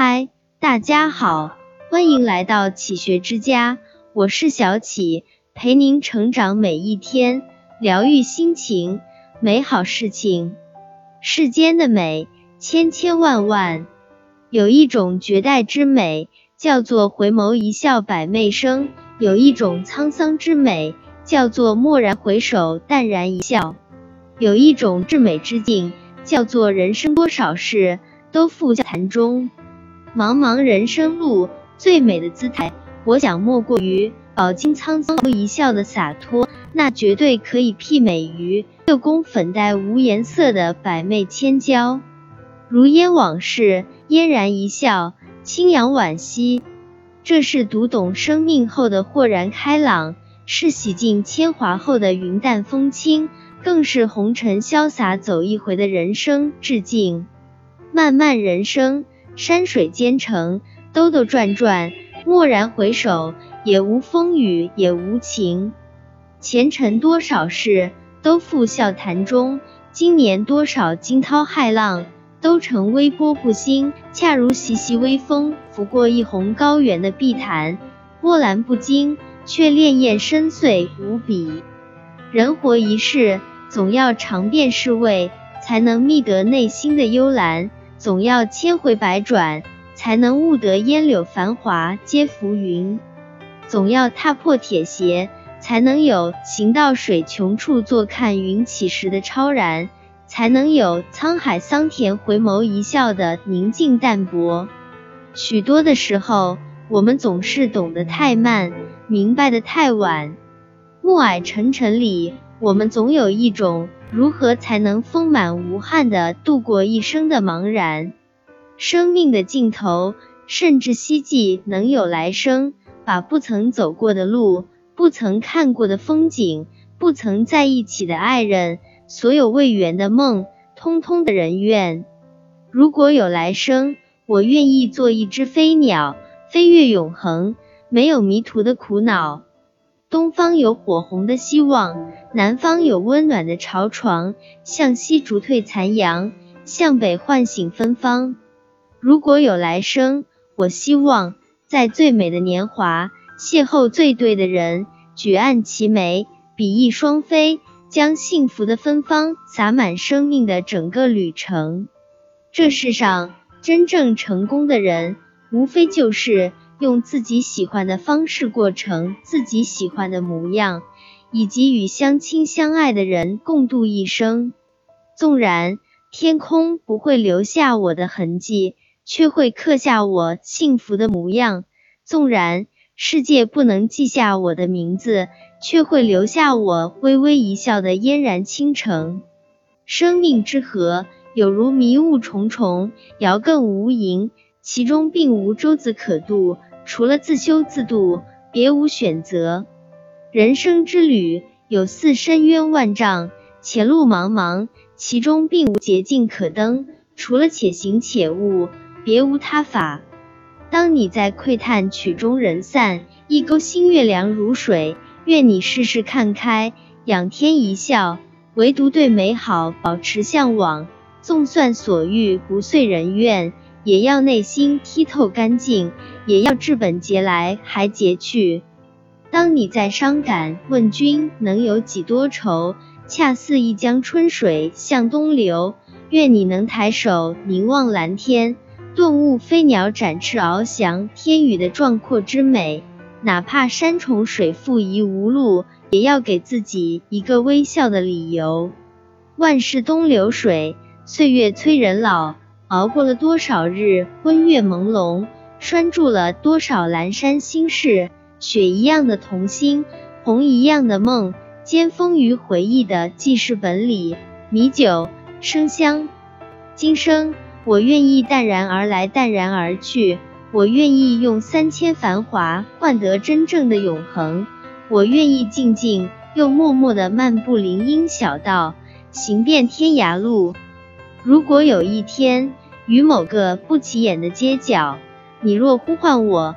嗨，大家好，欢迎来到启学之家，我是小启，陪您成长每一天，疗愈心情，美好事情。世间的美千千万万，有一种绝代之美，叫做回眸一笑百媚生；有一种沧桑之美，叫做蓦然回首，淡然一笑；有一种至美之境，叫做人生多少事，都付笑谈中。茫茫人生路，最美的姿态，我想莫过于饱经沧桑一笑的洒脱，那绝对可以媲美于六宫粉黛无颜色的百媚千娇。如烟往事，嫣然一笑，轻扬惋惜。这是读懂生命后的豁然开朗，是洗尽铅华后的云淡风轻，更是红尘潇洒走一回的人生致敬。漫漫人生。山水兼程，兜兜转转，蓦然回首，也无风雨也无晴。前尘多少事，都付笑谈中。今年多少惊涛骇浪，都成微波不兴。恰如习习微风拂过一泓高原的碧潭，波澜不惊，却潋滟深邃无比。人活一世，总要尝遍世味，才能觅得内心的幽兰。总要千回百转，才能悟得烟柳繁华皆浮云；总要踏破铁鞋，才能有行到水穷处，坐看云起时的超然；才能有沧海桑田，回眸一笑的宁静淡泊。许多的时候，我们总是懂得太慢，明白的太晚。暮霭沉沉里，我们总有一种。如何才能丰满无憾的度过一生的茫然？生命的尽头，甚至希冀能有来生，把不曾走过的路、不曾看过的风景、不曾在一起的爱人、所有未圆的梦，通通的人愿。如果有来生，我愿意做一只飞鸟，飞越永恒，没有迷途的苦恼。东方有火红的希望，南方有温暖的巢床，向西逐退残阳，向北唤醒芬芳。如果有来生，我希望在最美的年华邂逅最对的人，举案齐眉，比翼双飞，将幸福的芬芳洒满生命的整个旅程。这世上真正成功的人，无非就是。用自己喜欢的方式过成自己喜欢的模样，以及与相亲相爱的人共度一生。纵然天空不会留下我的痕迹，却会刻下我幸福的模样；纵然世界不能记下我的名字，却会留下我微微一笑的嫣然倾城。生命之河有如迷雾重重，遥亘无垠，其中并无舟子可渡。除了自修自度，别无选择。人生之旅有似深渊万丈，前路茫茫，其中并无捷径可登。除了且行且悟，别无他法。当你在窥探曲终人散，一钩新月凉如水。愿你世事看开，仰天一笑，唯独对美好保持向往。纵算所遇不遂人愿。也要内心剔透干净，也要治本节来还节去。当你在伤感，问君能有几多愁？恰似一江春水向东流。愿你能抬手凝望蓝天，顿悟飞鸟展翅翱翔天宇的壮阔之美。哪怕山重水复疑无路，也要给自己一个微笑的理由。万事东流水，岁月催人老。熬过了多少日昏月朦胧，拴住了多少阑珊心事，雪一样的童心，红一样的梦，尖封于回忆的记事本里。米酒生香，今生我愿意淡然而来，淡然而去。我愿意用三千繁华换得真正的永恒。我愿意静静又默默的漫步林荫小道，行遍天涯路。如果有一天，于某个不起眼的街角，你若呼唤我，